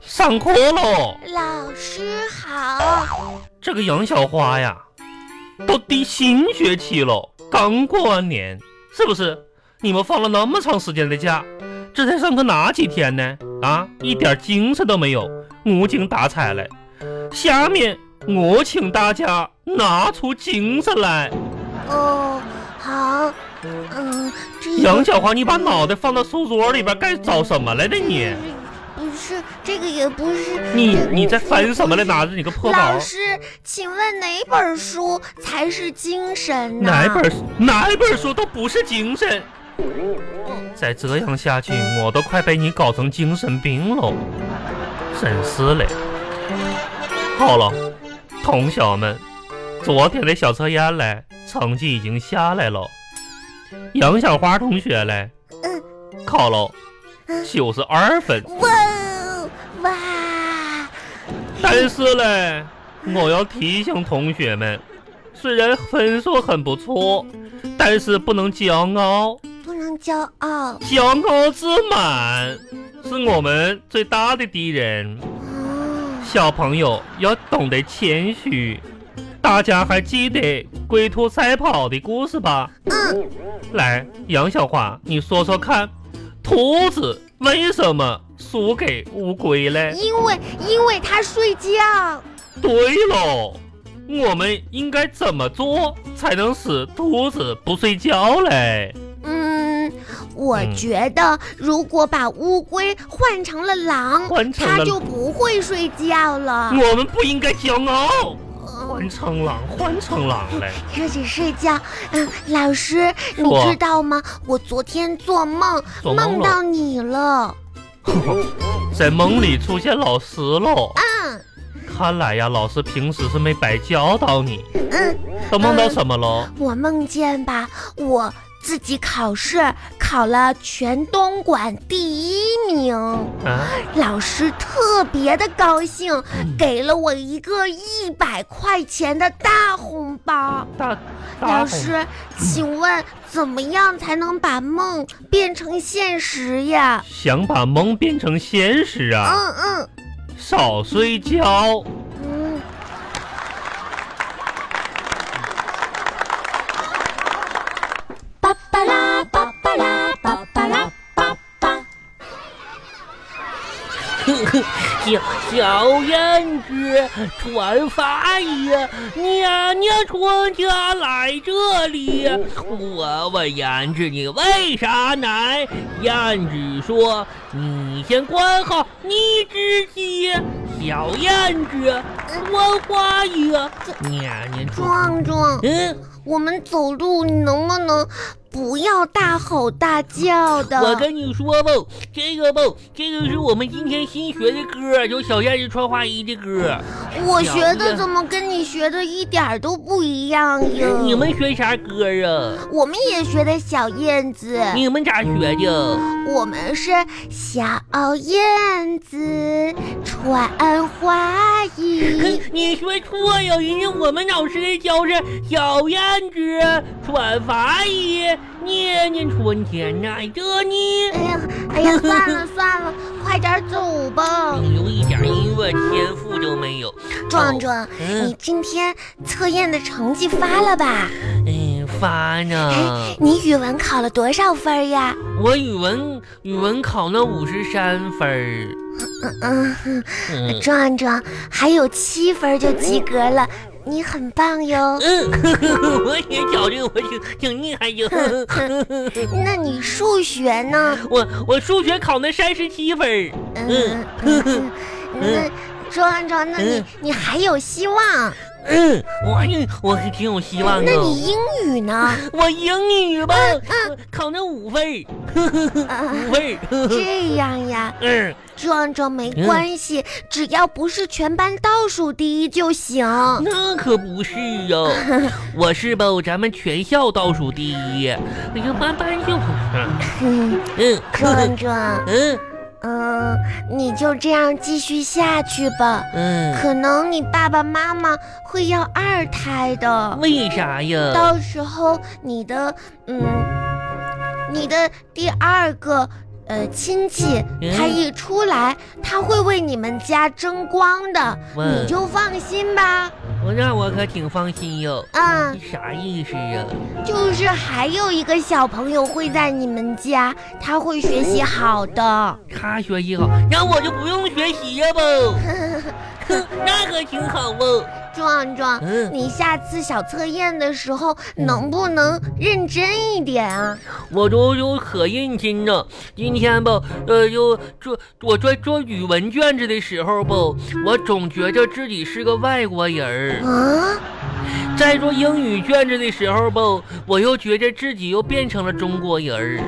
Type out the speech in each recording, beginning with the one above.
上课，喽！老师好，这个杨小花呀，都第新学期了，刚过完年，是不是？你们放了那么长时间的假，这才上课哪几天呢？啊，一点精神都没有，无精打采来。下面我请大家拿出精神来。哦，好，嗯，这杨小花，你把脑袋放到书桌里边该找什么来的你？不是这个，也不是你你在翻什么呢？拿着你个破包老。师，请问哪本书才是精神呢？哪本书哪本书都不是精神。再这样下去，我都快被你搞成精神病喽！真是嘞。好了，同学们，昨天的小测验嘞，成绩已经下来了。杨小花同学嘞，嗯考了九十二分，但是嘞，我要提醒同学们，虽然分数很不错，但是不能骄傲。不能骄傲。骄傲自满是我们最大的敌人。哦，小朋友要懂得谦虚。大家还记得龟兔赛跑的故事吧？嗯，来，杨小花，你说说看，兔子为什么输给乌龟嘞？因为因为它睡觉。对喽，我们应该怎么做才能使兔子不睡觉嘞？嗯，我嗯觉得如果把乌龟换成了狼，换成了它就不会睡觉了。我们不应该骄傲，嗯换成狼，换成狼嘞。说起睡觉，嗯，老师，你知道吗？我昨天做梦梦到你了。在梦里出现老师喽。嗯看来呀，老师平时是没白教导你。嗯，都梦到什么喽？我梦见吧，我自己考试考了全东莞第一名，啊，老师特别的高兴，嗯给了我一个一百块钱的大红包。大大老师，请问怎么样才能把梦变成现实呀？想把梦变成现实啊，嗯嗯少睡觉。小小燕子穿法衣，年年春天来这里。我问燕子你为啥来？燕子说你先管好你自己。小燕子穿花衣，年年春。壮壮，嗯，我们走路你能不能不要大吼大叫的？我跟你说吧，这个吧，这个是我们今天新学的歌，就小燕子穿花衣的歌。我学的怎么跟你学的一点儿都不一样呀？你们学啥歌啊？我们也学的小燕子，你们咋学的？我们是小燕子穿花衣。你说错呀，人家我们老师教是小燕子穿花衣，年年春天来这里。哎呀，哎呀，算了算了，快点走吧。你有一点音乐天赋都没有。壮壮，嗯你今天测验的成绩发了吧？嗯，发呢哎，？你语文考了多少分呀？我语文语文考了五十三分儿。嗯哼，嗯壮壮还有七分就及格了，你很棒哟。嗯，我也觉得我挺挺厉害哟。那你数学呢？我我数学考了三十七分。嗯嗯嗯，那 壮壮，那你嗯你还有希望。嗯，我还我是挺有希望的。那你英语呢？我英语吧，考那五分 五分儿。这样呀，嗯，壮壮没关系，只要不是全班倒数第一就行。那可不是呀，我是吧，咱们全校倒数第一，哎呀，班班就不是。嗯，嗯，壮壮，嗯嗯，你就这样继续下去吧。嗯，可能你爸爸妈妈会要二胎的，为啥呀？到时候你的嗯，你的第二个呃亲戚，嗯他一出来，他会为你们家争光的，你就放心吧。我那我可挺放心哟。嗯，你啥意思啊？就是还有一个小朋友会在你们家，他会学习好的。他学习好，那我就不用学习呀不？哼，那可挺好不？壮壮，嗯你下次小测验的时候能不能认真一点啊？我都都可认真了。今天吧，呃，就做我在做语文卷子的时候吧，我总觉着自己是个外国人儿；啊，在做英语卷子的时候吧，我又觉着自己又变成了中国人儿。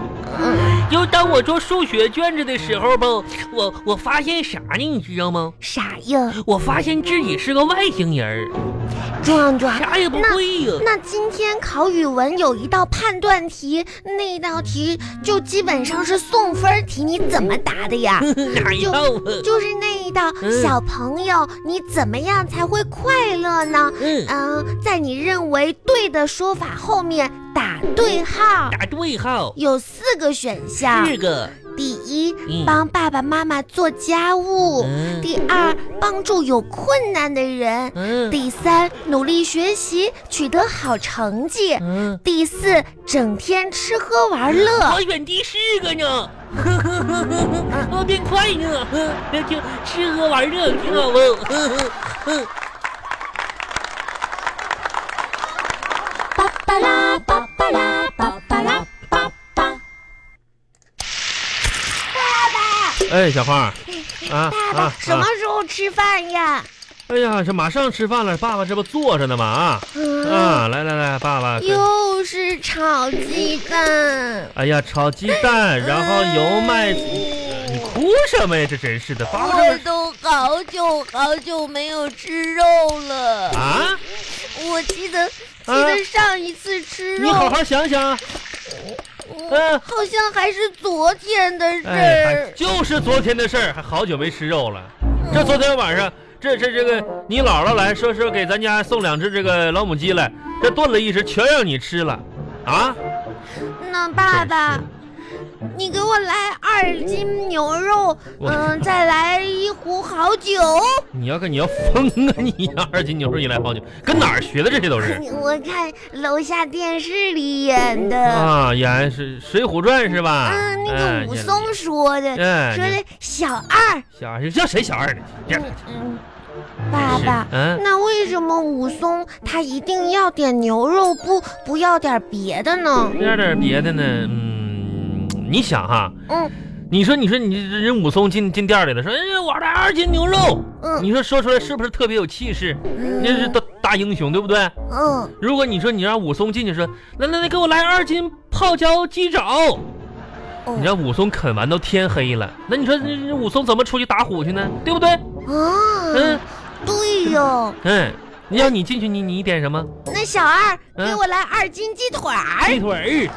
又当我做数学卷子的时候吧，我我发现啥呢？你知道吗？啥呀？我发现自己是个外星人儿，壮壮，啥也不会呀。那今天考语文有一道判断题，那道题就基本上是送分题，你怎么答的呀？哪一道啊？就是那一道，嗯小朋友，你怎么样才会快乐呢？嗯，嗯，在你认为对的说法后面打对号，打对号，有四个选项。四个。第一嗯，帮爸爸妈妈做家务；嗯第二，帮助有困难的人；嗯第三，努力学习，取得好成绩；嗯，第四，整天吃喝玩乐。我选第四个呢。我变快呢，那 就吃喝玩乐挺好不？哎，小花，啊爸爸，啊什么啊！时候吃饭呀？哎呀，这马上吃饭了，爸爸这不坐着呢吗？啊嗯，啊，来来来，爸爸。又是炒鸡蛋。哎呀，炒鸡蛋，然后油麦，呃你哭什么呀？这真是的，爸爸我都好久好久没有吃肉了。啊？我记得记啊得上一次吃肉，你好好想想，嗯好像还是昨天的事儿。就是昨天的事儿，还好久没吃肉了。这昨天晚上，这这这个你姥姥来说说给咱家送两只这个老母鸡来，这炖了一只，全让你吃了，啊？那爸爸你给我来二斤牛肉，我嗯，再来一壶好酒。你要跟你要疯啊你呀！二斤牛肉一来好酒，跟哪儿学的？这些都是 我看楼下电视里演的，啊，演是《水浒传》是吧？嗯，那哎个武松说的，哎，说的小二，小二叫谁小二呢？嗯嗯，爸爸。嗯，那为什么武松他一定要点牛肉，不不要点别的呢？要点别的呢？嗯，你想哈，嗯你说你说你这人武松进进店里了，说哎我来二斤牛肉，嗯你说说出来是不是特别有气势？你这是大大英雄对不对？嗯，如果你说你让武松进去说，来来来给我来二斤泡椒鸡爪，哦你让武松啃完都天黑了，那你说这这武松怎么出去打虎去呢？对不对？啊，嗯对哟。嗯，你让你进去你你点什么？那小二嗯给我来二斤鸡腿儿。鸡腿儿。